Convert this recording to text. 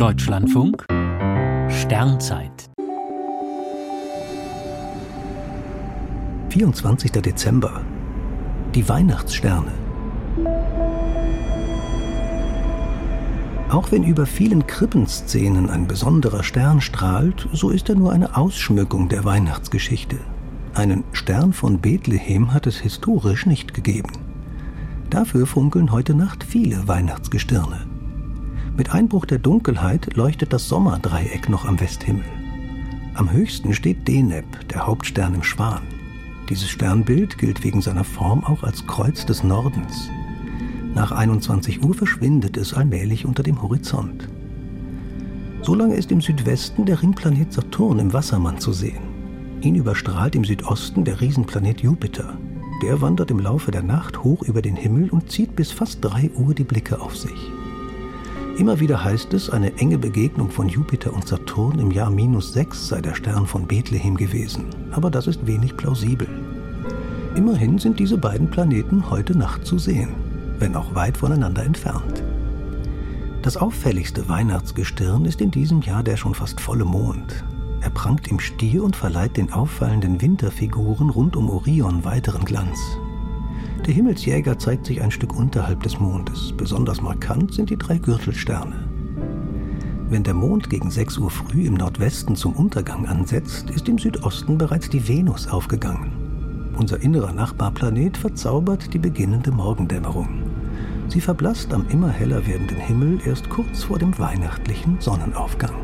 Deutschlandfunk Sternzeit 24. Dezember Die Weihnachtssterne Auch wenn über vielen Krippenszenen ein besonderer Stern strahlt, so ist er nur eine Ausschmückung der Weihnachtsgeschichte. Einen Stern von Bethlehem hat es historisch nicht gegeben. Dafür funkeln heute Nacht viele Weihnachtsgestirne. Mit Einbruch der Dunkelheit leuchtet das Sommerdreieck noch am Westhimmel. Am höchsten steht Deneb, der Hauptstern im Schwan. Dieses Sternbild gilt wegen seiner Form auch als Kreuz des Nordens. Nach 21 Uhr verschwindet es allmählich unter dem Horizont. Solange ist im Südwesten der Ringplanet Saturn im Wassermann zu sehen. Ihn überstrahlt im Südosten der Riesenplanet Jupiter. Der wandert im Laufe der Nacht hoch über den Himmel und zieht bis fast 3 Uhr die Blicke auf sich. Immer wieder heißt es, eine enge Begegnung von Jupiter und Saturn im Jahr minus 6 sei der Stern von Bethlehem gewesen. Aber das ist wenig plausibel. Immerhin sind diese beiden Planeten heute Nacht zu sehen wenn auch weit voneinander entfernt. Das auffälligste Weihnachtsgestirn ist in diesem Jahr der schon fast volle Mond. Er prangt im Stier und verleiht den auffallenden Winterfiguren rund um Orion weiteren Glanz. Der Himmelsjäger zeigt sich ein Stück unterhalb des Mondes. Besonders markant sind die drei Gürtelsterne. Wenn der Mond gegen 6 Uhr früh im Nordwesten zum Untergang ansetzt, ist im Südosten bereits die Venus aufgegangen. Unser innerer Nachbarplanet verzaubert die beginnende Morgendämmerung. Sie verblasst am immer heller werdenden Himmel erst kurz vor dem weihnachtlichen Sonnenaufgang.